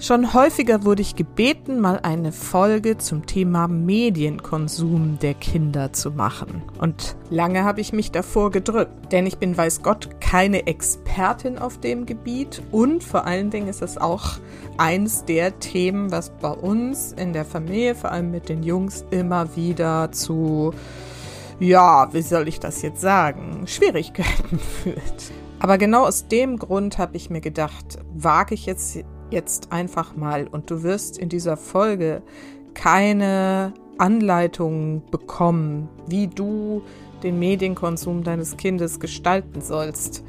Schon häufiger wurde ich gebeten, mal eine Folge zum Thema Medienkonsum der Kinder zu machen. Und lange habe ich mich davor gedrückt, denn ich bin, weiß Gott, keine Expertin auf dem Gebiet und vor allen Dingen ist es auch eins der Themen, was bei uns in der Familie, vor allem mit den Jungs, immer wieder zu, ja, wie soll ich das jetzt sagen, Schwierigkeiten führt. Aber genau aus dem Grund habe ich mir gedacht, wage ich jetzt jetzt einfach mal und du wirst in dieser Folge keine Anleitung bekommen, wie du den Medienkonsum deines Kindes gestalten sollst.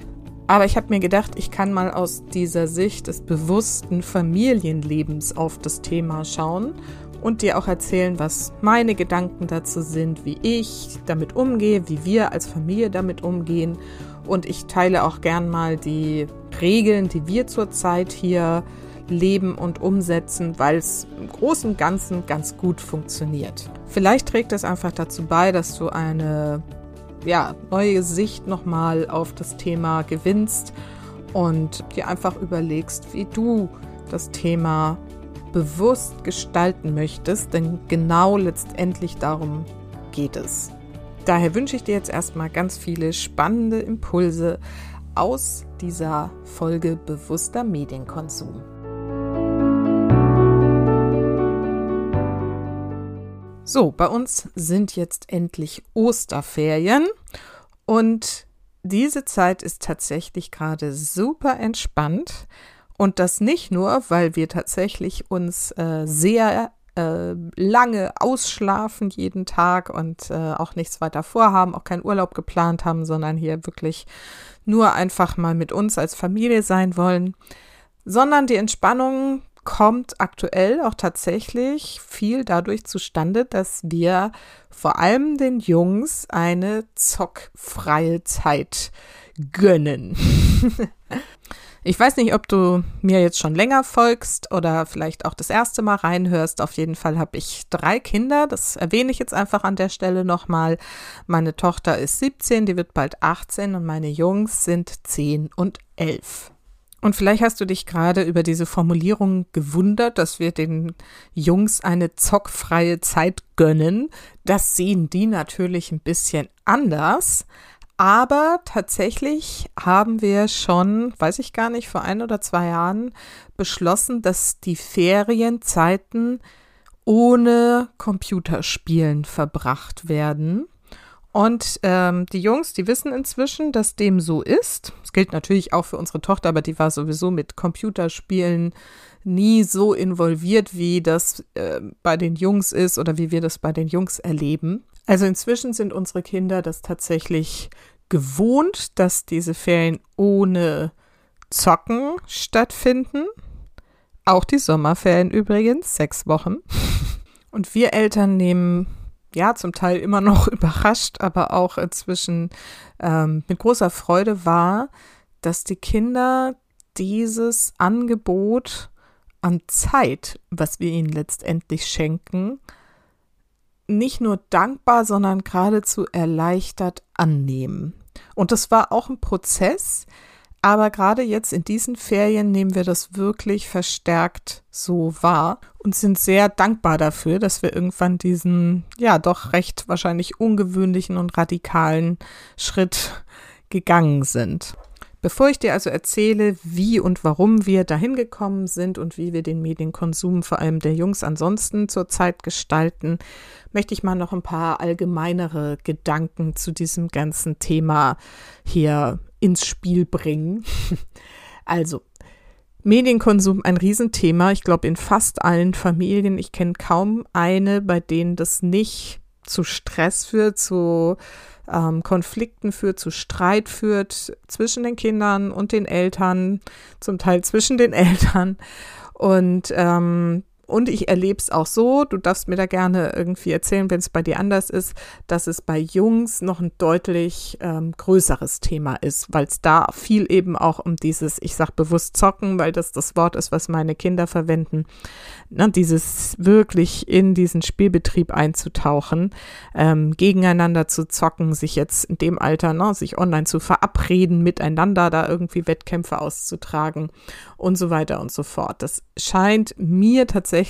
Aber ich habe mir gedacht, ich kann mal aus dieser Sicht des bewussten Familienlebens auf das Thema schauen und dir auch erzählen, was meine Gedanken dazu sind, wie ich damit umgehe, wie wir als Familie damit umgehen. Und ich teile auch gern mal die Regeln, die wir zurzeit hier leben und umsetzen, weil es im Großen und Ganzen ganz gut funktioniert. Vielleicht trägt es einfach dazu bei, dass du eine ja, neue Sicht nochmal auf das Thema gewinnst und dir einfach überlegst, wie du das Thema bewusst gestalten möchtest, denn genau letztendlich darum geht es. Daher wünsche ich dir jetzt erstmal ganz viele spannende Impulse aus dieser Folge bewusster Medienkonsum. So, bei uns sind jetzt endlich Osterferien und diese Zeit ist tatsächlich gerade super entspannt. Und das nicht nur, weil wir tatsächlich uns äh, sehr äh, lange ausschlafen jeden Tag und äh, auch nichts weiter vorhaben, auch keinen Urlaub geplant haben, sondern hier wirklich nur einfach mal mit uns als Familie sein wollen, sondern die Entspannung kommt aktuell auch tatsächlich viel dadurch zustande, dass wir vor allem den Jungs eine zockfreie Zeit gönnen. ich weiß nicht, ob du mir jetzt schon länger folgst oder vielleicht auch das erste Mal reinhörst. Auf jeden Fall habe ich drei Kinder. Das erwähne ich jetzt einfach an der Stelle nochmal. Meine Tochter ist 17, die wird bald 18 und meine Jungs sind 10 und 11. Und vielleicht hast du dich gerade über diese Formulierung gewundert, dass wir den Jungs eine zockfreie Zeit gönnen. Das sehen die natürlich ein bisschen anders. Aber tatsächlich haben wir schon, weiß ich gar nicht, vor ein oder zwei Jahren beschlossen, dass die Ferienzeiten ohne Computerspielen verbracht werden. Und ähm, die Jungs, die wissen inzwischen, dass dem so ist. Das gilt natürlich auch für unsere Tochter, aber die war sowieso mit Computerspielen nie so involviert, wie das äh, bei den Jungs ist oder wie wir das bei den Jungs erleben. Also inzwischen sind unsere Kinder das tatsächlich gewohnt, dass diese Ferien ohne Zocken stattfinden. Auch die Sommerferien übrigens, sechs Wochen. Und wir Eltern nehmen ja, zum Teil immer noch überrascht, aber auch inzwischen ähm, mit großer Freude war, dass die Kinder dieses Angebot an Zeit, was wir ihnen letztendlich schenken, nicht nur dankbar, sondern geradezu erleichtert annehmen. Und das war auch ein Prozess, aber gerade jetzt in diesen Ferien nehmen wir das wirklich verstärkt so wahr und sind sehr dankbar dafür, dass wir irgendwann diesen, ja, doch recht wahrscheinlich ungewöhnlichen und radikalen Schritt gegangen sind. Bevor ich dir also erzähle, wie und warum wir dahin gekommen sind und wie wir den Medienkonsum vor allem der Jungs ansonsten zurzeit gestalten, möchte ich mal noch ein paar allgemeinere Gedanken zu diesem ganzen Thema hier ins Spiel bringen. Also, Medienkonsum ein Riesenthema. Ich glaube, in fast allen Familien. Ich kenne kaum eine, bei denen das nicht zu Stress führt, zu ähm, Konflikten führt, zu Streit führt zwischen den Kindern und den Eltern, zum Teil zwischen den Eltern. Und ähm, und ich erlebe es auch so, du darfst mir da gerne irgendwie erzählen, wenn es bei dir anders ist, dass es bei Jungs noch ein deutlich ähm, größeres Thema ist, weil es da viel eben auch um dieses, ich sag bewusst zocken, weil das das Wort ist, was meine Kinder verwenden, ne, dieses wirklich in diesen Spielbetrieb einzutauchen, ähm, gegeneinander zu zocken, sich jetzt in dem Alter, ne, sich online zu verabreden, miteinander da irgendwie Wettkämpfe auszutragen und so weiter und so fort. Das scheint mir tatsächlich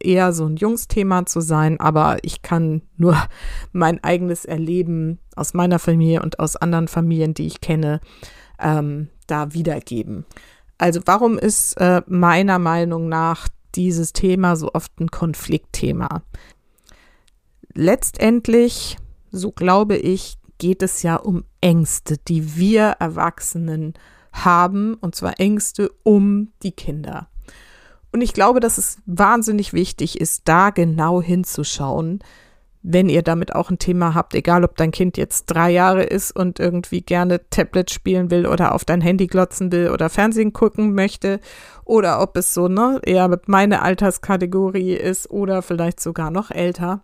eher so ein Jungsthema zu sein, aber ich kann nur mein eigenes Erleben aus meiner Familie und aus anderen Familien, die ich kenne, ähm, da wiedergeben. Also warum ist äh, meiner Meinung nach dieses Thema so oft ein Konfliktthema? Letztendlich, so glaube ich, geht es ja um Ängste, die wir Erwachsenen haben, und zwar Ängste um die Kinder. Und ich glaube, dass es wahnsinnig wichtig ist, da genau hinzuschauen, wenn ihr damit auch ein Thema habt, egal ob dein Kind jetzt drei Jahre ist und irgendwie gerne Tablet spielen will oder auf dein Handy glotzen will oder Fernsehen gucken möchte oder ob es so ne eher mit meiner Alterskategorie ist oder vielleicht sogar noch älter.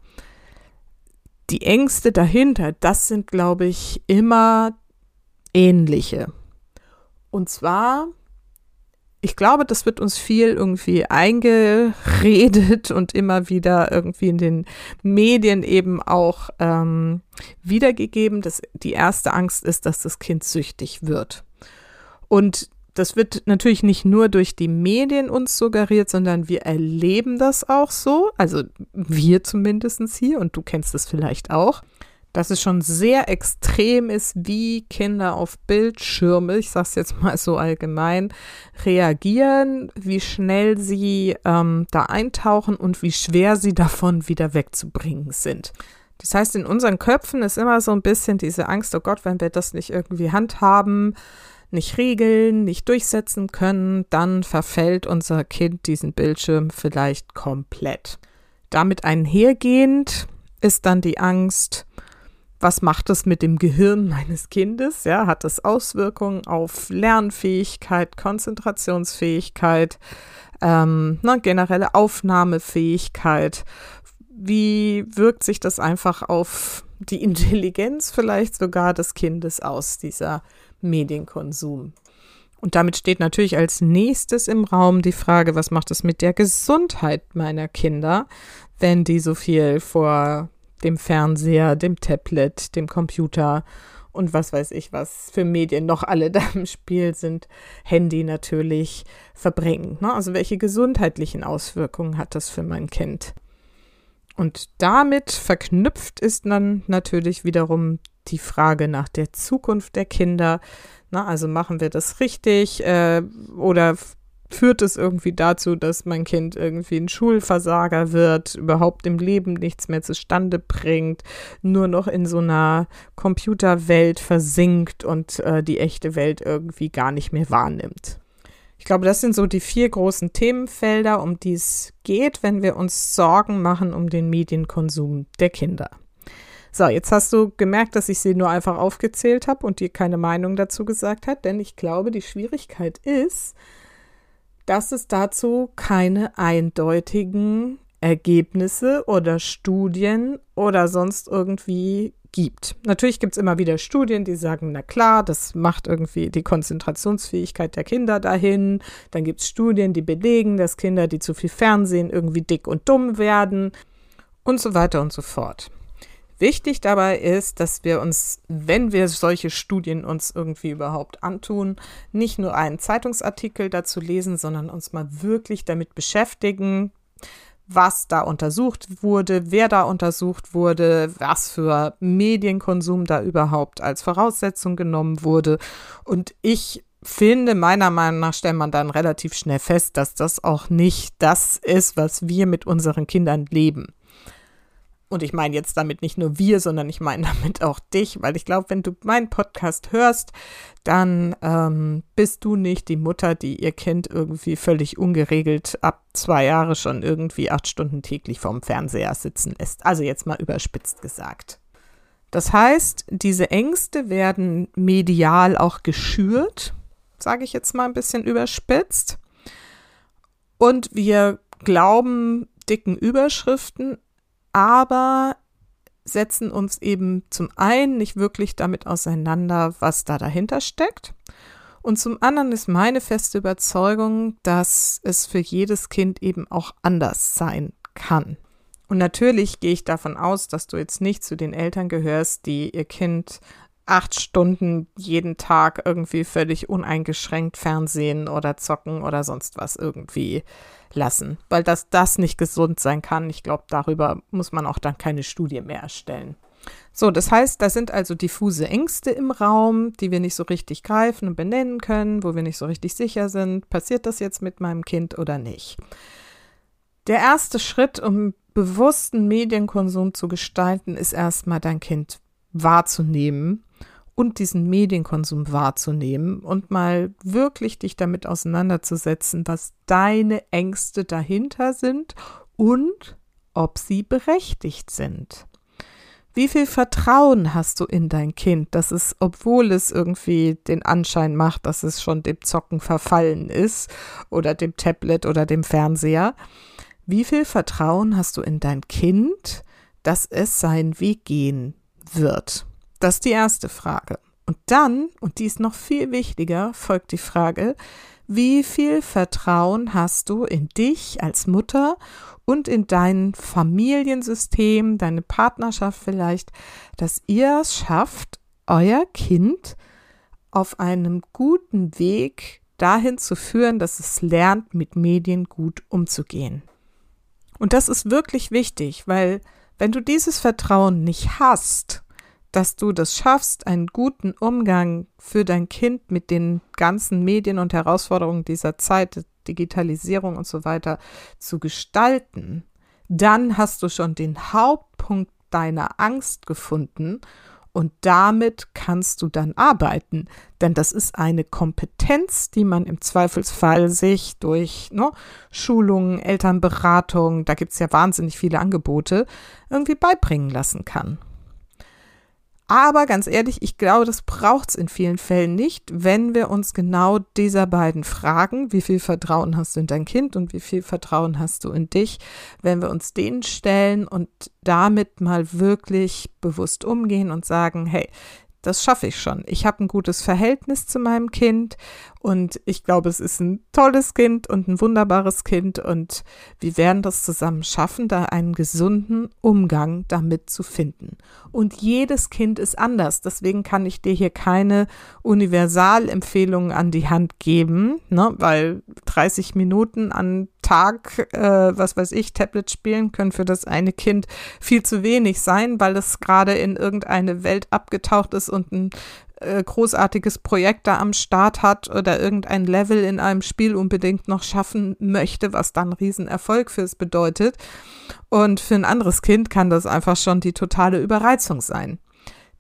Die Ängste dahinter, das sind glaube ich immer ähnliche. Und zwar ich glaube, das wird uns viel irgendwie eingeredet und immer wieder irgendwie in den Medien eben auch ähm, wiedergegeben. dass die erste Angst ist, dass das Kind süchtig wird. Und das wird natürlich nicht nur durch die Medien uns suggeriert, sondern wir erleben das auch so. Also wir zumindest hier und du kennst es vielleicht auch dass es schon sehr extrem ist, wie Kinder auf Bildschirme, ich sage es jetzt mal so allgemein, reagieren, wie schnell sie ähm, da eintauchen und wie schwer sie davon wieder wegzubringen sind. Das heißt, in unseren Köpfen ist immer so ein bisschen diese Angst, oh Gott, wenn wir das nicht irgendwie handhaben, nicht regeln, nicht durchsetzen können, dann verfällt unser Kind diesen Bildschirm vielleicht komplett. Damit einhergehend ist dann die Angst, was macht es mit dem Gehirn meines Kindes? Ja, hat es Auswirkungen auf Lernfähigkeit, Konzentrationsfähigkeit, ähm, ne, generelle Aufnahmefähigkeit? Wie wirkt sich das einfach auf die Intelligenz vielleicht sogar des Kindes aus, dieser Medienkonsum? Und damit steht natürlich als nächstes im Raum die Frage, was macht es mit der Gesundheit meiner Kinder, wenn die so viel vor dem Fernseher, dem Tablet, dem Computer und was weiß ich, was für Medien noch alle da im Spiel sind, Handy natürlich verbringen. Ne? Also welche gesundheitlichen Auswirkungen hat das für mein Kind? Und damit verknüpft ist dann natürlich wiederum die Frage nach der Zukunft der Kinder. Na, also machen wir das richtig äh, oder führt es irgendwie dazu, dass mein Kind irgendwie ein Schulversager wird, überhaupt im Leben nichts mehr zustande bringt, nur noch in so einer Computerwelt versinkt und äh, die echte Welt irgendwie gar nicht mehr wahrnimmt. Ich glaube, das sind so die vier großen Themenfelder, um die es geht, wenn wir uns Sorgen machen um den Medienkonsum der Kinder. So, jetzt hast du gemerkt, dass ich sie nur einfach aufgezählt habe und dir keine Meinung dazu gesagt hat, denn ich glaube, die Schwierigkeit ist, dass es dazu keine eindeutigen Ergebnisse oder Studien oder sonst irgendwie gibt. Natürlich gibt es immer wieder Studien, die sagen, na klar, das macht irgendwie die Konzentrationsfähigkeit der Kinder dahin. Dann gibt es Studien, die belegen, dass Kinder, die zu viel Fernsehen, irgendwie dick und dumm werden und so weiter und so fort. Wichtig dabei ist, dass wir uns, wenn wir solche Studien uns irgendwie überhaupt antun, nicht nur einen Zeitungsartikel dazu lesen, sondern uns mal wirklich damit beschäftigen, was da untersucht wurde, wer da untersucht wurde, was für Medienkonsum da überhaupt als Voraussetzung genommen wurde. Und ich finde, meiner Meinung nach stellt man dann relativ schnell fest, dass das auch nicht das ist, was wir mit unseren Kindern leben. Und ich meine jetzt damit nicht nur wir, sondern ich meine damit auch dich, weil ich glaube, wenn du meinen Podcast hörst, dann ähm, bist du nicht die Mutter, die ihr Kind irgendwie völlig ungeregelt ab zwei Jahre schon irgendwie acht Stunden täglich vorm Fernseher sitzen lässt. Also jetzt mal überspitzt gesagt. Das heißt, diese Ängste werden medial auch geschürt, sage ich jetzt mal ein bisschen überspitzt. Und wir glauben dicken Überschriften, aber setzen uns eben zum einen nicht wirklich damit auseinander, was da dahinter steckt. Und zum anderen ist meine feste Überzeugung, dass es für jedes Kind eben auch anders sein kann. Und natürlich gehe ich davon aus, dass du jetzt nicht zu den Eltern gehörst, die ihr Kind acht Stunden jeden Tag irgendwie völlig uneingeschränkt Fernsehen oder zocken oder sonst was irgendwie lassen, weil das das nicht gesund sein kann. Ich glaube, darüber muss man auch dann keine Studie mehr erstellen. So, das heißt, da sind also diffuse Ängste im Raum, die wir nicht so richtig greifen und benennen können, wo wir nicht so richtig sicher sind, passiert das jetzt mit meinem Kind oder nicht. Der erste Schritt, um bewussten Medienkonsum zu gestalten, ist erstmal dein Kind wahrzunehmen und diesen Medienkonsum wahrzunehmen und mal wirklich dich damit auseinanderzusetzen, was deine Ängste dahinter sind und ob sie berechtigt sind. Wie viel Vertrauen hast du in dein Kind, dass es, obwohl es irgendwie den Anschein macht, dass es schon dem Zocken verfallen ist oder dem Tablet oder dem Fernseher, wie viel Vertrauen hast du in dein Kind, dass es seinen Weg gehen wird? Das ist die erste Frage. Und dann, und die ist noch viel wichtiger, folgt die Frage, wie viel Vertrauen hast du in dich als Mutter und in dein Familiensystem, deine Partnerschaft vielleicht, dass ihr es schafft, euer Kind auf einem guten Weg dahin zu führen, dass es lernt, mit Medien gut umzugehen. Und das ist wirklich wichtig, weil wenn du dieses Vertrauen nicht hast, dass du das schaffst, einen guten Umgang für dein Kind mit den ganzen Medien und Herausforderungen dieser Zeit, Digitalisierung und so weiter zu gestalten, dann hast du schon den Hauptpunkt deiner Angst gefunden und damit kannst du dann arbeiten. Denn das ist eine Kompetenz, die man im Zweifelsfall sich durch ne, Schulungen, Elternberatung, da gibt es ja wahnsinnig viele Angebote, irgendwie beibringen lassen kann. Aber ganz ehrlich, ich glaube, das braucht es in vielen Fällen nicht, wenn wir uns genau dieser beiden Fragen, wie viel Vertrauen hast du in dein Kind und wie viel Vertrauen hast du in dich, wenn wir uns denen stellen und damit mal wirklich bewusst umgehen und sagen, hey, das schaffe ich schon. Ich habe ein gutes Verhältnis zu meinem Kind und ich glaube, es ist ein tolles Kind und ein wunderbares Kind und wir werden das zusammen schaffen, da einen gesunden Umgang damit zu finden. Und jedes Kind ist anders. Deswegen kann ich dir hier keine Universalempfehlungen an die Hand geben, ne? weil 30 Minuten an Tag, äh, was weiß ich, Tablet spielen können für das eine Kind viel zu wenig sein, weil es gerade in irgendeine Welt abgetaucht ist und ein äh, großartiges Projekt da am Start hat oder irgendein Level in einem Spiel unbedingt noch schaffen möchte, was dann Riesenerfolg fürs bedeutet. Und für ein anderes Kind kann das einfach schon die totale Überreizung sein.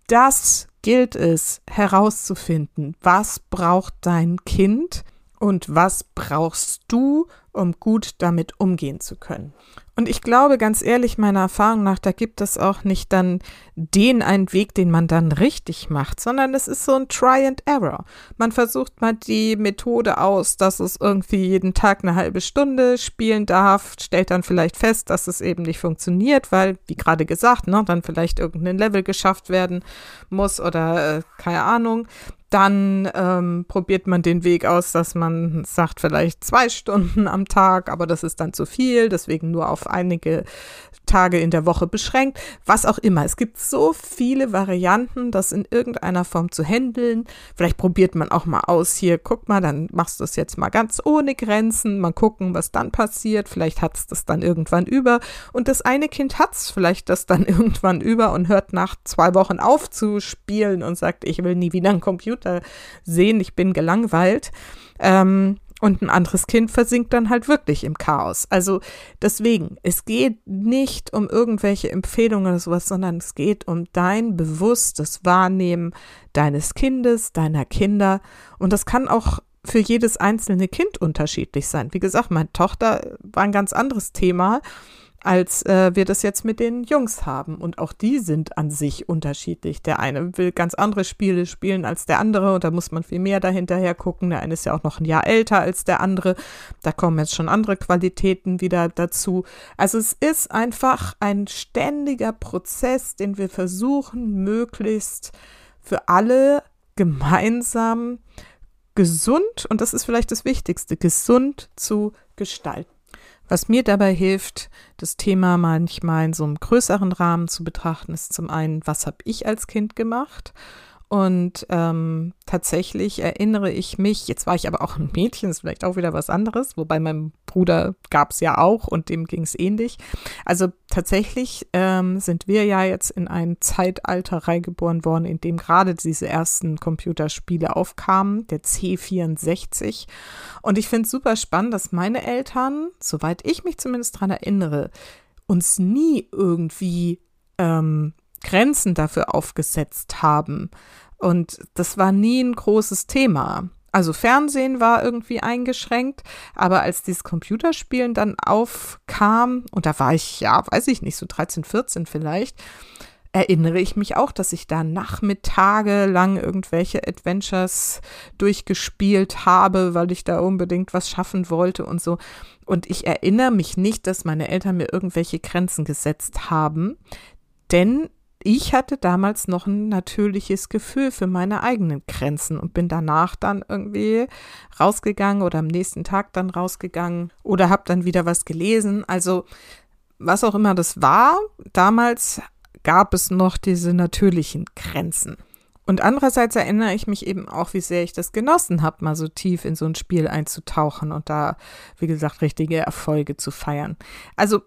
Das gilt es herauszufinden. Was braucht dein Kind und was brauchst du, um gut damit umgehen zu können? Und ich glaube ganz ehrlich, meiner Erfahrung nach, da gibt es auch nicht dann den einen Weg, den man dann richtig macht, sondern es ist so ein Try and Error. Man versucht mal die Methode aus, dass es irgendwie jeden Tag eine halbe Stunde spielen darf, stellt dann vielleicht fest, dass es eben nicht funktioniert, weil, wie gerade gesagt, ne, dann vielleicht irgendein Level geschafft werden muss oder äh, keine Ahnung. Dann ähm, probiert man den Weg aus, dass man sagt, vielleicht zwei Stunden am Tag, aber das ist dann zu viel, deswegen nur auf einige Tage in der Woche beschränkt, was auch immer. Es gibt so viele Varianten, das in irgendeiner Form zu handeln. Vielleicht probiert man auch mal aus, hier, guck mal, dann machst du es jetzt mal ganz ohne Grenzen, mal gucken, was dann passiert. Vielleicht hat es das dann irgendwann über. Und das eine Kind hat es vielleicht das dann irgendwann über und hört nach zwei Wochen auf zu spielen und sagt, ich will nie wieder einen Computer sehen, ich bin gelangweilt. Ähm, und ein anderes Kind versinkt dann halt wirklich im Chaos. Also deswegen, es geht nicht um irgendwelche Empfehlungen oder sowas, sondern es geht um dein bewusstes Wahrnehmen deines Kindes, deiner Kinder. Und das kann auch für jedes einzelne Kind unterschiedlich sein. Wie gesagt, meine Tochter war ein ganz anderes Thema. Als äh, wir das jetzt mit den Jungs haben. Und auch die sind an sich unterschiedlich. Der eine will ganz andere Spiele spielen als der andere und da muss man viel mehr dahinterher gucken. Der eine ist ja auch noch ein Jahr älter als der andere. Da kommen jetzt schon andere Qualitäten wieder dazu. Also es ist einfach ein ständiger Prozess, den wir versuchen, möglichst für alle gemeinsam gesund, und das ist vielleicht das Wichtigste, gesund zu gestalten. Was mir dabei hilft, das Thema manchmal in so einem größeren Rahmen zu betrachten, ist zum einen, was habe ich als Kind gemacht? Und ähm, tatsächlich erinnere ich mich, jetzt war ich aber auch ein Mädchen, ist vielleicht auch wieder was anderes, wobei meinem Bruder gab es ja auch und dem ging es ähnlich. Also tatsächlich ähm, sind wir ja jetzt in ein Zeitalter reingeboren worden, in dem gerade diese ersten Computerspiele aufkamen, der C64. Und ich finde es super spannend, dass meine Eltern, soweit ich mich zumindest daran erinnere, uns nie irgendwie ähm, Grenzen dafür aufgesetzt haben. Und das war nie ein großes Thema. Also Fernsehen war irgendwie eingeschränkt, aber als dieses Computerspielen dann aufkam, und da war ich, ja, weiß ich nicht, so 13, 14 vielleicht, erinnere ich mich auch, dass ich da Nachmittage lang irgendwelche Adventures durchgespielt habe, weil ich da unbedingt was schaffen wollte und so. Und ich erinnere mich nicht, dass meine Eltern mir irgendwelche Grenzen gesetzt haben, denn ich hatte damals noch ein natürliches Gefühl für meine eigenen Grenzen und bin danach dann irgendwie rausgegangen oder am nächsten Tag dann rausgegangen oder habe dann wieder was gelesen. Also was auch immer das war, damals gab es noch diese natürlichen Grenzen. Und andererseits erinnere ich mich eben auch, wie sehr ich das genossen habe, mal so tief in so ein Spiel einzutauchen und da, wie gesagt, richtige Erfolge zu feiern. Also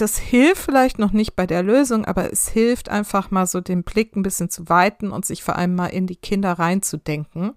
das hilft vielleicht noch nicht bei der Lösung, aber es hilft einfach mal so den Blick ein bisschen zu weiten und sich vor allem mal in die Kinder reinzudenken.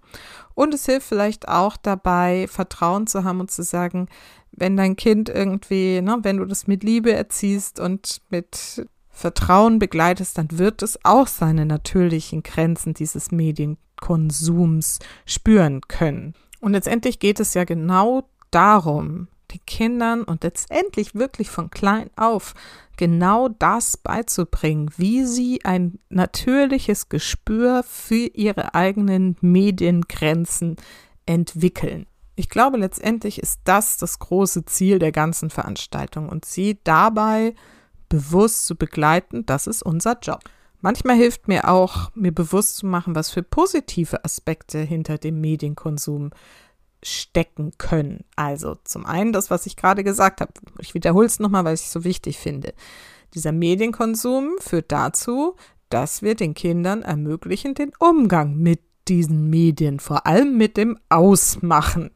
Und es hilft vielleicht auch dabei, Vertrauen zu haben und zu sagen, wenn dein Kind irgendwie, ne, wenn du das mit Liebe erziehst und mit Vertrauen begleitest, dann wird es auch seine natürlichen Grenzen dieses Medienkonsums spüren können. Und letztendlich geht es ja genau darum, den Kindern und letztendlich wirklich von klein auf genau das beizubringen, wie sie ein natürliches Gespür für ihre eigenen Mediengrenzen entwickeln. Ich glaube, letztendlich ist das das große Ziel der ganzen Veranstaltung und sie dabei bewusst zu begleiten, das ist unser Job. Manchmal hilft mir auch, mir bewusst zu machen, was für positive Aspekte hinter dem Medienkonsum stecken können. Also zum einen das, was ich gerade gesagt habe. Ich wiederhole es nochmal, weil ich es so wichtig finde. Dieser Medienkonsum führt dazu, dass wir den Kindern ermöglichen, den Umgang mit diesen Medien, vor allem mit dem Ausmachen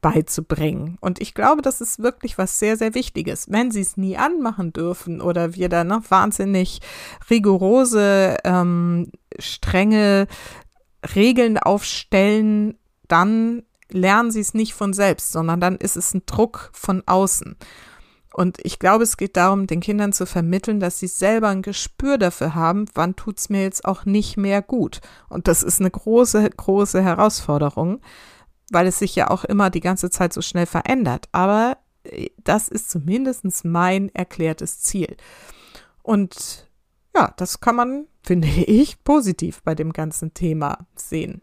beizubringen. Und ich glaube, das ist wirklich was sehr, sehr Wichtiges. Wenn sie es nie anmachen dürfen oder wir da noch wahnsinnig rigorose, ähm, strenge Regeln aufstellen, dann lernen sie es nicht von selbst, sondern dann ist es ein Druck von außen. Und ich glaube, es geht darum, den Kindern zu vermitteln, dass sie selber ein Gespür dafür haben, wann tut es mir jetzt auch nicht mehr gut. Und das ist eine große, große Herausforderung, weil es sich ja auch immer die ganze Zeit so schnell verändert. Aber äh, das ist zumindest mein erklärtes Ziel. Und ja, das kann man, finde ich, positiv bei dem ganzen Thema sehen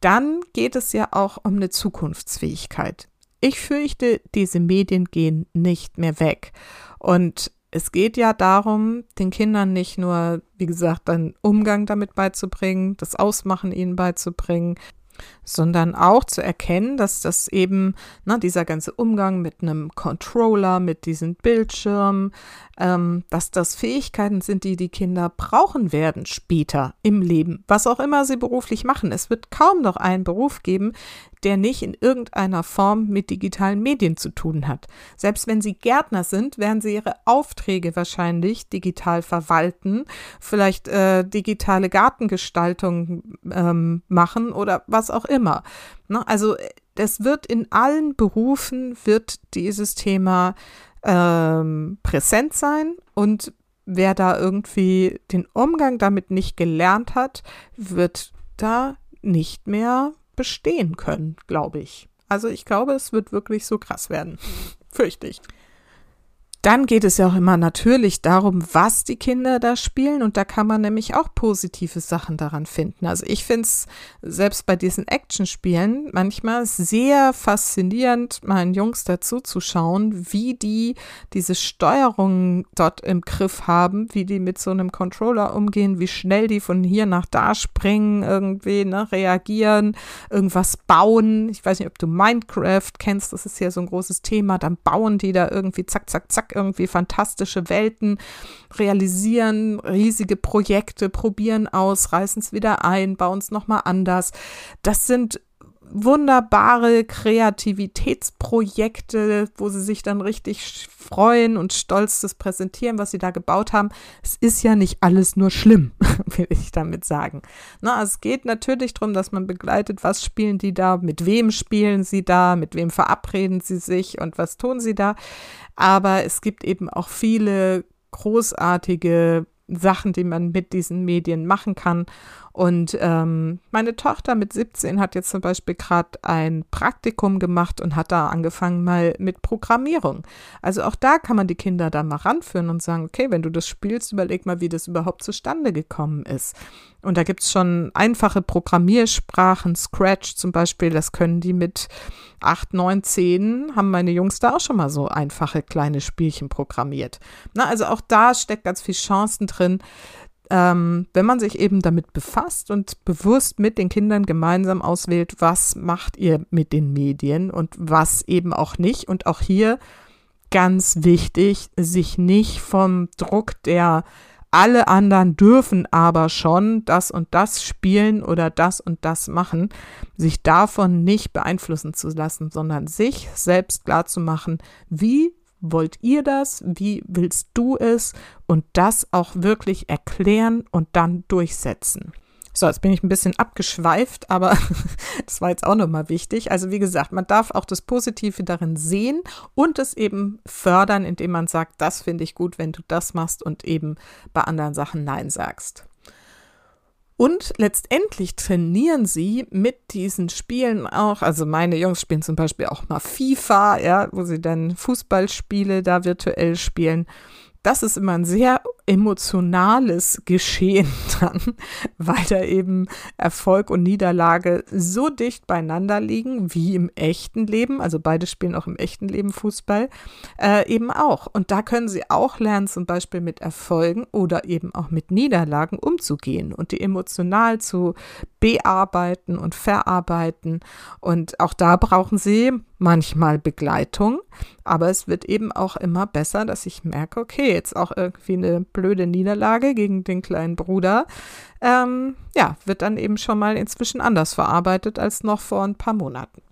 dann geht es ja auch um eine Zukunftsfähigkeit. Ich fürchte, diese Medien gehen nicht mehr weg. Und es geht ja darum, den Kindern nicht nur, wie gesagt, einen Umgang damit beizubringen, das Ausmachen ihnen beizubringen, sondern auch zu erkennen, dass das eben, ne, dieser ganze Umgang mit einem Controller, mit diesen Bildschirmen, ähm, dass das Fähigkeiten sind, die die Kinder brauchen werden später im Leben, was auch immer sie beruflich machen. Es wird kaum noch einen Beruf geben, der nicht in irgendeiner Form mit digitalen Medien zu tun hat. Selbst wenn sie Gärtner sind, werden sie ihre Aufträge wahrscheinlich digital verwalten, vielleicht äh, digitale Gartengestaltung ähm, machen oder was auch immer. Ne? Also es wird in allen Berufen wird dieses Thema ähm, präsent sein und wer da irgendwie den Umgang damit nicht gelernt hat, wird da nicht mehr bestehen können, glaube ich. Also ich glaube, es wird wirklich so krass werden. Fürchte ich. Dann geht es ja auch immer natürlich darum, was die Kinder da spielen. Und da kann man nämlich auch positive Sachen daran finden. Also ich finde es selbst bei diesen Actionspielen manchmal sehr faszinierend, meinen Jungs dazu zu schauen, wie die diese Steuerung dort im Griff haben, wie die mit so einem Controller umgehen, wie schnell die von hier nach da springen, irgendwie ne, reagieren, irgendwas bauen. Ich weiß nicht, ob du Minecraft kennst, das ist ja so ein großes Thema. Dann bauen die da irgendwie zack, zack, zack irgendwie fantastische Welten, realisieren riesige Projekte, probieren aus, reißen es wieder ein, bauen es nochmal anders. Das sind wunderbare Kreativitätsprojekte, wo sie sich dann richtig freuen und stolz das präsentieren, was sie da gebaut haben. Es ist ja nicht alles nur schlimm, will ich damit sagen. Na, es geht natürlich darum, dass man begleitet, was spielen die da, mit wem spielen sie da, mit wem verabreden sie sich und was tun sie da. Aber es gibt eben auch viele großartige Sachen, die man mit diesen Medien machen kann. Und ähm, meine Tochter mit 17 hat jetzt zum Beispiel gerade ein Praktikum gemacht und hat da angefangen mal mit Programmierung. Also auch da kann man die Kinder da mal ranführen und sagen, okay, wenn du das spielst, überleg mal, wie das überhaupt zustande gekommen ist. Und da gibt es schon einfache Programmiersprachen, Scratch zum Beispiel, das können die mit 8, 9, 10, haben meine Jungs da auch schon mal so einfache kleine Spielchen programmiert. Na, also auch da steckt ganz viel Chancen drin, ähm, wenn man sich eben damit befasst und bewusst mit den Kindern gemeinsam auswählt, was macht ihr mit den Medien und was eben auch nicht. Und auch hier ganz wichtig, sich nicht vom Druck der alle anderen dürfen aber schon das und das spielen oder das und das machen, sich davon nicht beeinflussen zu lassen, sondern sich selbst klar zu machen, wie wollt ihr das? Wie willst du es? Und das auch wirklich erklären und dann durchsetzen. So, jetzt bin ich ein bisschen abgeschweift, aber das war jetzt auch nochmal wichtig. Also wie gesagt, man darf auch das Positive darin sehen und es eben fördern, indem man sagt, das finde ich gut, wenn du das machst und eben bei anderen Sachen Nein sagst. Und letztendlich trainieren sie mit diesen Spielen auch, also meine Jungs spielen zum Beispiel auch mal FIFA, ja, wo sie dann Fußballspiele da virtuell spielen. Das ist immer ein sehr emotionales Geschehen dann, weil da eben Erfolg und Niederlage so dicht beieinander liegen wie im echten Leben. Also beide spielen auch im echten Leben Fußball äh, eben auch. Und da können sie auch lernen, zum Beispiel mit Erfolgen oder eben auch mit Niederlagen umzugehen und die emotional zu bearbeiten und verarbeiten. Und auch da brauchen sie manchmal Begleitung, aber es wird eben auch immer besser, dass ich merke, okay, jetzt auch irgendwie eine blöde Niederlage gegen den kleinen Bruder, ähm, ja, wird dann eben schon mal inzwischen anders verarbeitet als noch vor ein paar Monaten.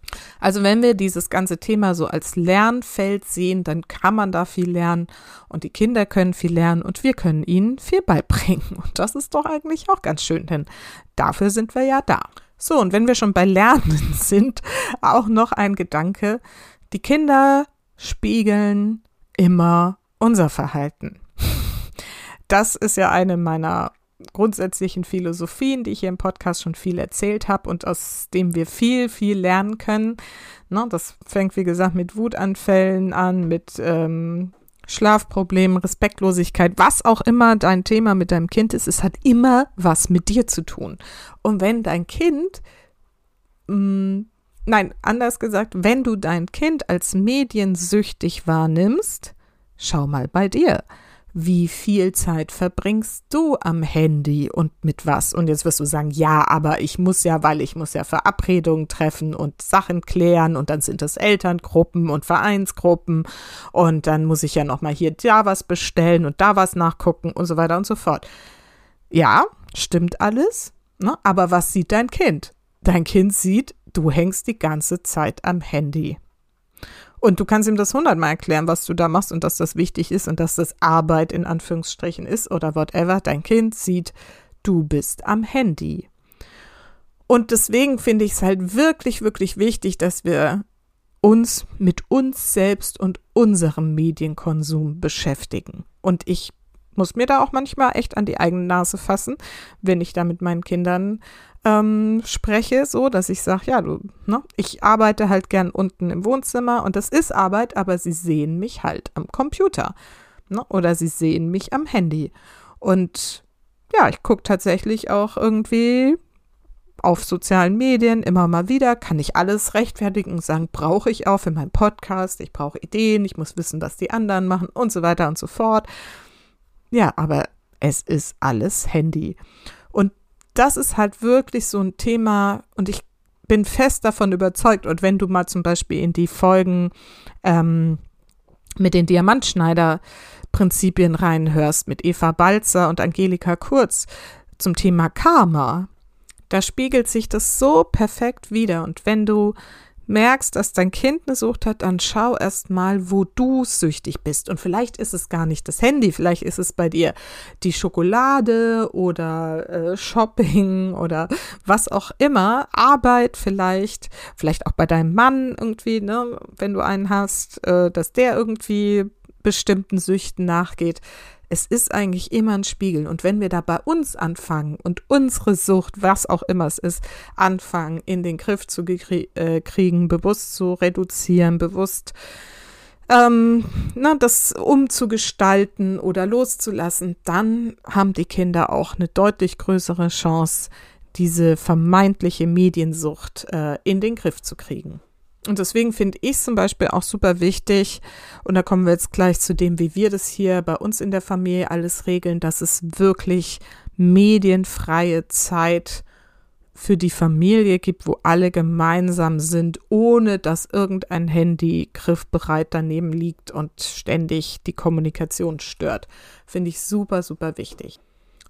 Also wenn wir dieses ganze Thema so als Lernfeld sehen, dann kann man da viel lernen und die Kinder können viel lernen und wir können ihnen viel beibringen. Und das ist doch eigentlich auch ganz schön, denn dafür sind wir ja da. So, und wenn wir schon bei Lernen sind, auch noch ein Gedanke. Die Kinder spiegeln immer unser Verhalten. Das ist ja eine meiner grundsätzlichen Philosophien, die ich hier im Podcast schon viel erzählt habe und aus dem wir viel, viel lernen können. Ne, das fängt, wie gesagt, mit Wutanfällen an, mit ähm, Schlafproblemen, Respektlosigkeit, was auch immer dein Thema mit deinem Kind ist, es hat immer was mit dir zu tun. Und wenn dein Kind, mh, mm, nein, anders gesagt, wenn du dein Kind als mediensüchtig wahrnimmst, schau mal bei dir wie viel Zeit verbringst du am Handy und mit was? Und jetzt wirst du sagen, ja, aber ich muss ja, weil ich muss ja Verabredungen treffen und Sachen klären und dann sind es Elterngruppen und Vereinsgruppen und dann muss ich ja noch mal hier da was bestellen und da was nachgucken und so weiter und so fort. Ja, stimmt alles, ne? aber was sieht dein Kind? Dein Kind sieht, du hängst die ganze Zeit am Handy. Und du kannst ihm das hundertmal erklären, was du da machst und dass das wichtig ist und dass das Arbeit in Anführungsstrichen ist oder whatever. Dein Kind sieht, du bist am Handy. Und deswegen finde ich es halt wirklich, wirklich wichtig, dass wir uns mit uns selbst und unserem Medienkonsum beschäftigen. Und ich muss mir da auch manchmal echt an die eigene Nase fassen, wenn ich da mit meinen Kindern ähm, spreche, so dass ich sage, ja, du, ne, ich arbeite halt gern unten im Wohnzimmer und das ist Arbeit, aber sie sehen mich halt am Computer. Ne, oder sie sehen mich am Handy. Und ja, ich gucke tatsächlich auch irgendwie auf sozialen Medien immer mal wieder, kann ich alles rechtfertigen und sagen, brauche ich auch für meinen Podcast, ich brauche Ideen, ich muss wissen, was die anderen machen und so weiter und so fort. Ja, aber es ist alles Handy. Das ist halt wirklich so ein Thema und ich bin fest davon überzeugt. Und wenn du mal zum Beispiel in die Folgen ähm, mit den Diamantschneider-Prinzipien reinhörst, mit Eva Balzer und Angelika Kurz zum Thema Karma, da spiegelt sich das so perfekt wieder. Und wenn du merkst, dass dein Kind eine Sucht hat, dann schau erst mal, wo du süchtig bist. Und vielleicht ist es gar nicht das Handy, vielleicht ist es bei dir die Schokolade oder äh, Shopping oder was auch immer, Arbeit vielleicht, vielleicht auch bei deinem Mann irgendwie, ne, wenn du einen hast, äh, dass der irgendwie bestimmten Süchten nachgeht es ist eigentlich immer ein Spiegel. Und wenn wir da bei uns anfangen und unsere Sucht, was auch immer es ist, anfangen in den Griff zu äh, kriegen, bewusst zu reduzieren, bewusst ähm, na, das umzugestalten oder loszulassen, dann haben die Kinder auch eine deutlich größere Chance, diese vermeintliche Mediensucht äh, in den Griff zu kriegen. Und deswegen finde ich zum Beispiel auch super wichtig, und da kommen wir jetzt gleich zu dem, wie wir das hier bei uns in der Familie alles regeln, dass es wirklich medienfreie Zeit für die Familie gibt, wo alle gemeinsam sind, ohne dass irgendein Handy griffbereit daneben liegt und ständig die Kommunikation stört. Finde ich super, super wichtig.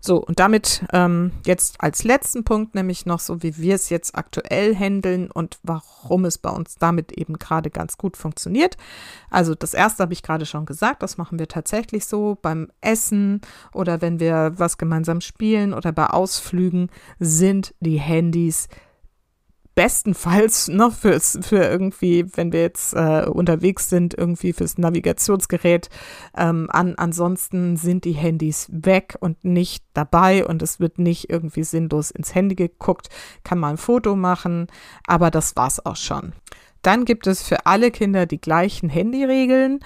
So, und damit ähm, jetzt als letzten Punkt nämlich noch so, wie wir es jetzt aktuell handeln und warum es bei uns damit eben gerade ganz gut funktioniert. Also das erste habe ich gerade schon gesagt, das machen wir tatsächlich so beim Essen oder wenn wir was gemeinsam spielen oder bei Ausflügen sind die Handys bestenfalls noch fürs, für irgendwie, wenn wir jetzt äh, unterwegs sind, irgendwie fürs Navigationsgerät. Ähm, an, ansonsten sind die Handys weg und nicht dabei und es wird nicht irgendwie sinnlos ins Handy geguckt. Kann man ein Foto machen, aber das war's auch schon. Dann gibt es für alle Kinder die gleichen Handyregeln.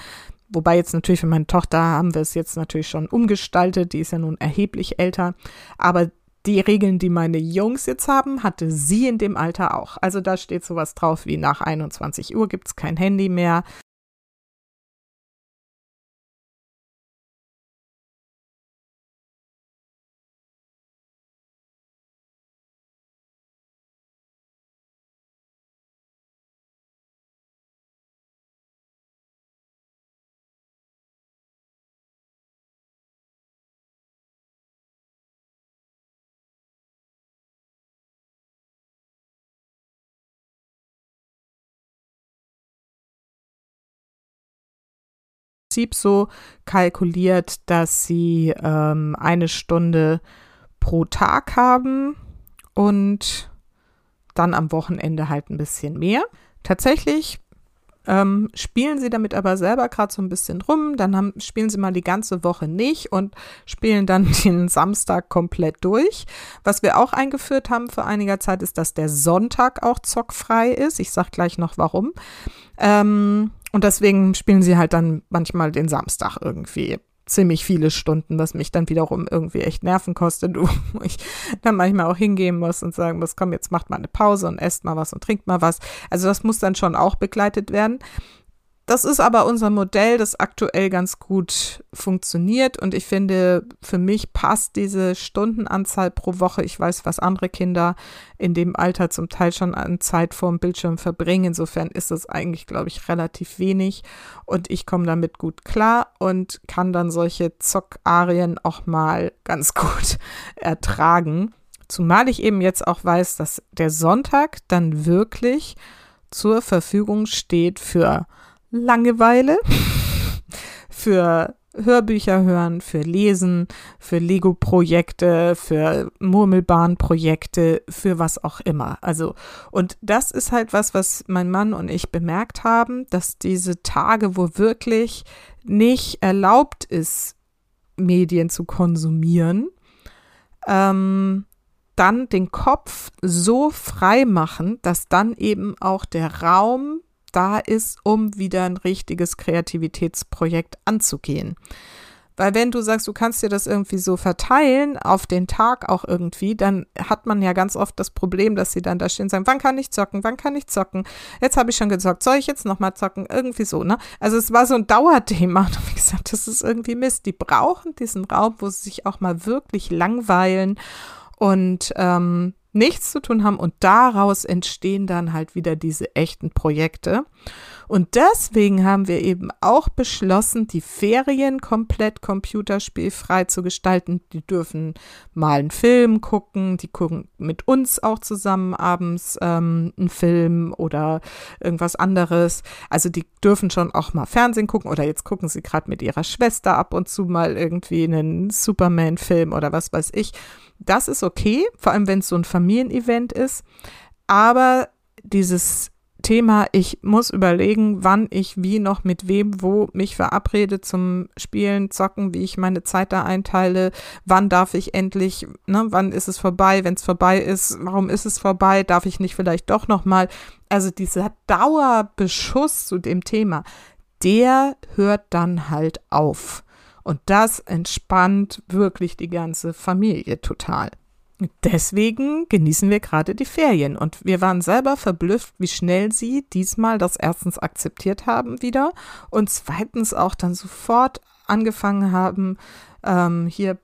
Wobei jetzt natürlich für meine Tochter haben wir es jetzt natürlich schon umgestaltet, die ist ja nun erheblich älter. Aber die Regeln, die meine Jungs jetzt haben, hatte sie in dem Alter auch. Also da steht sowas drauf wie nach 21 Uhr gibt es kein Handy mehr. Prinzip so kalkuliert, dass sie ähm, eine Stunde pro Tag haben und dann am Wochenende halt ein bisschen mehr. Tatsächlich ähm, spielen sie damit aber selber gerade so ein bisschen rum, dann haben, spielen sie mal die ganze Woche nicht und spielen dann den Samstag komplett durch. Was wir auch eingeführt haben vor einiger Zeit ist, dass der Sonntag auch zockfrei ist. Ich sag gleich noch warum. Ähm, und deswegen spielen sie halt dann manchmal den Samstag irgendwie ziemlich viele Stunden, was mich dann wiederum irgendwie echt Nerven kostet, wo ich dann manchmal auch hingehen muss und sagen muss, komm, jetzt macht mal eine Pause und esst mal was und trinkt mal was. Also das muss dann schon auch begleitet werden. Das ist aber unser Modell, das aktuell ganz gut funktioniert und ich finde, für mich passt diese Stundenanzahl pro Woche. Ich weiß, was andere Kinder in dem Alter zum Teil schon an Zeit vorm Bildschirm verbringen. Insofern ist das eigentlich, glaube ich, relativ wenig und ich komme damit gut klar und kann dann solche Zockarien auch mal ganz gut ertragen. Zumal ich eben jetzt auch weiß, dass der Sonntag dann wirklich zur Verfügung steht für Langeweile, für Hörbücher hören, für Lesen, für Lego-Projekte, für Murmelbahnprojekte, für was auch immer. Also, und das ist halt was, was mein Mann und ich bemerkt haben, dass diese Tage, wo wirklich nicht erlaubt ist, Medien zu konsumieren, ähm, dann den Kopf so frei machen, dass dann eben auch der Raum da ist, um wieder ein richtiges Kreativitätsprojekt anzugehen. Weil wenn du sagst, du kannst dir das irgendwie so verteilen auf den Tag auch irgendwie, dann hat man ja ganz oft das Problem, dass sie dann da stehen und sagen, wann kann ich zocken, wann kann ich zocken? Jetzt habe ich schon gezockt, soll ich jetzt nochmal zocken? Irgendwie so, ne? Also es war so ein Dauerthema und wie gesagt, das ist irgendwie Mist. Die brauchen diesen Raum, wo sie sich auch mal wirklich langweilen und ähm, nichts zu tun haben und daraus entstehen dann halt wieder diese echten Projekte. Und deswegen haben wir eben auch beschlossen, die Ferien komplett computerspielfrei zu gestalten. Die dürfen mal einen Film gucken, die gucken mit uns auch zusammen abends ähm, einen Film oder irgendwas anderes. Also die dürfen schon auch mal Fernsehen gucken oder jetzt gucken sie gerade mit ihrer Schwester ab und zu mal irgendwie einen Superman-Film oder was weiß ich. Das ist okay, vor allem wenn es so ein Familienevent ist. Aber dieses Thema, ich muss überlegen, wann ich wie noch mit wem wo mich verabrede zum Spielen, Zocken, wie ich meine Zeit da einteile, wann darf ich endlich, ne, wann ist es vorbei, wenn es vorbei ist, warum ist es vorbei, darf ich nicht vielleicht doch noch mal, also dieser Dauerbeschuss zu dem Thema, der hört dann halt auf. Und das entspannt wirklich die ganze Familie total. Deswegen genießen wir gerade die Ferien und wir waren selber verblüfft, wie schnell sie diesmal das erstens akzeptiert haben wieder und zweitens auch dann sofort angefangen haben, ähm, hier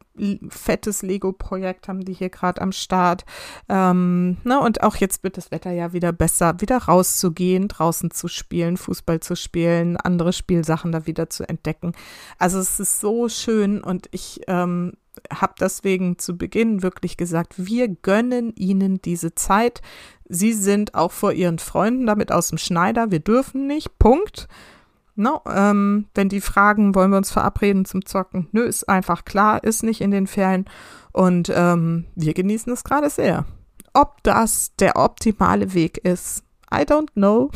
fettes Lego-Projekt haben die hier gerade am Start. Ähm, ne, und auch jetzt wird das Wetter ja wieder besser, wieder rauszugehen, draußen zu spielen, Fußball zu spielen, andere Spielsachen da wieder zu entdecken. Also es ist so schön und ich ähm, habe deswegen zu Beginn wirklich gesagt, wir gönnen ihnen diese Zeit. Sie sind auch vor ihren Freunden damit aus dem Schneider. Wir dürfen nicht. Punkt. No, ähm, wenn die fragen, wollen wir uns verabreden zum Zocken? Nö, ist einfach klar, ist nicht in den Ferien. Und ähm, wir genießen es gerade sehr. Ob das der optimale Weg ist, I don't know.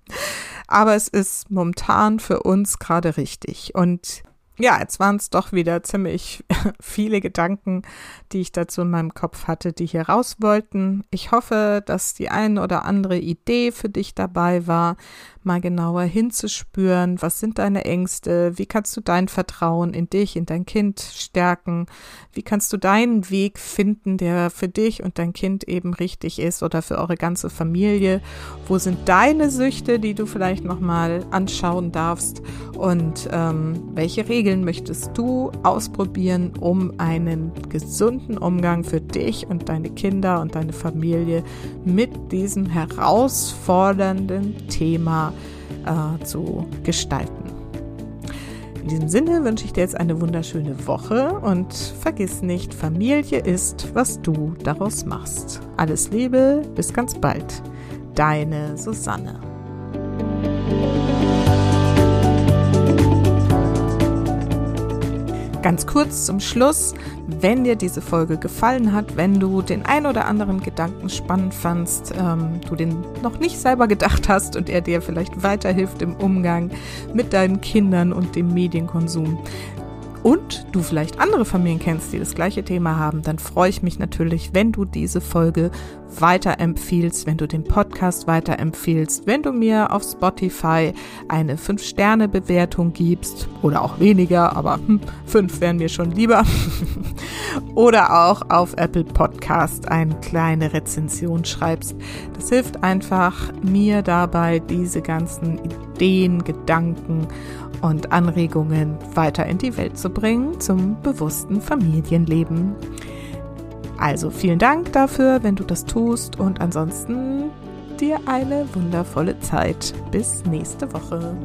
Aber es ist momentan für uns gerade richtig. Und ja, jetzt waren es doch wieder ziemlich viele Gedanken, die ich dazu in meinem Kopf hatte, die hier raus wollten. Ich hoffe, dass die eine oder andere Idee für dich dabei war, mal genauer hinzuspüren, was sind deine Ängste, wie kannst du dein Vertrauen in dich, in dein Kind stärken, wie kannst du deinen Weg finden, der für dich und dein Kind eben richtig ist oder für eure ganze Familie, wo sind deine Süchte, die du vielleicht nochmal anschauen darfst? Und ähm, welche Regeln möchtest du ausprobieren, um einen gesunden Umgang für dich und deine Kinder und deine Familie mit diesem herausfordernden Thema äh, zu gestalten. In diesem Sinne wünsche ich dir jetzt eine wunderschöne Woche und vergiss nicht, Familie ist, was du daraus machst. Alles Liebe, bis ganz bald. Deine Susanne. Ganz kurz zum Schluss, wenn dir diese Folge gefallen hat, wenn du den ein oder anderen Gedanken spannend fandst, ähm, du den noch nicht selber gedacht hast und er dir vielleicht weiterhilft im Umgang mit deinen Kindern und dem Medienkonsum, und du vielleicht andere Familien kennst, die das gleiche Thema haben, dann freue ich mich natürlich, wenn du diese Folge weiterempfiehlst, wenn du den Podcast weiterempfiehlst, wenn du mir auf Spotify eine 5-Sterne-Bewertung gibst oder auch weniger, aber 5 hm, wären mir schon lieber. oder auch auf Apple Podcast eine kleine Rezension schreibst. Das hilft einfach mir dabei, diese ganzen Ideen, Gedanken und Anregungen weiter in die Welt zu bringen zum bewussten Familienleben. Also vielen Dank dafür, wenn du das tust und ansonsten dir eine wundervolle Zeit. Bis nächste Woche.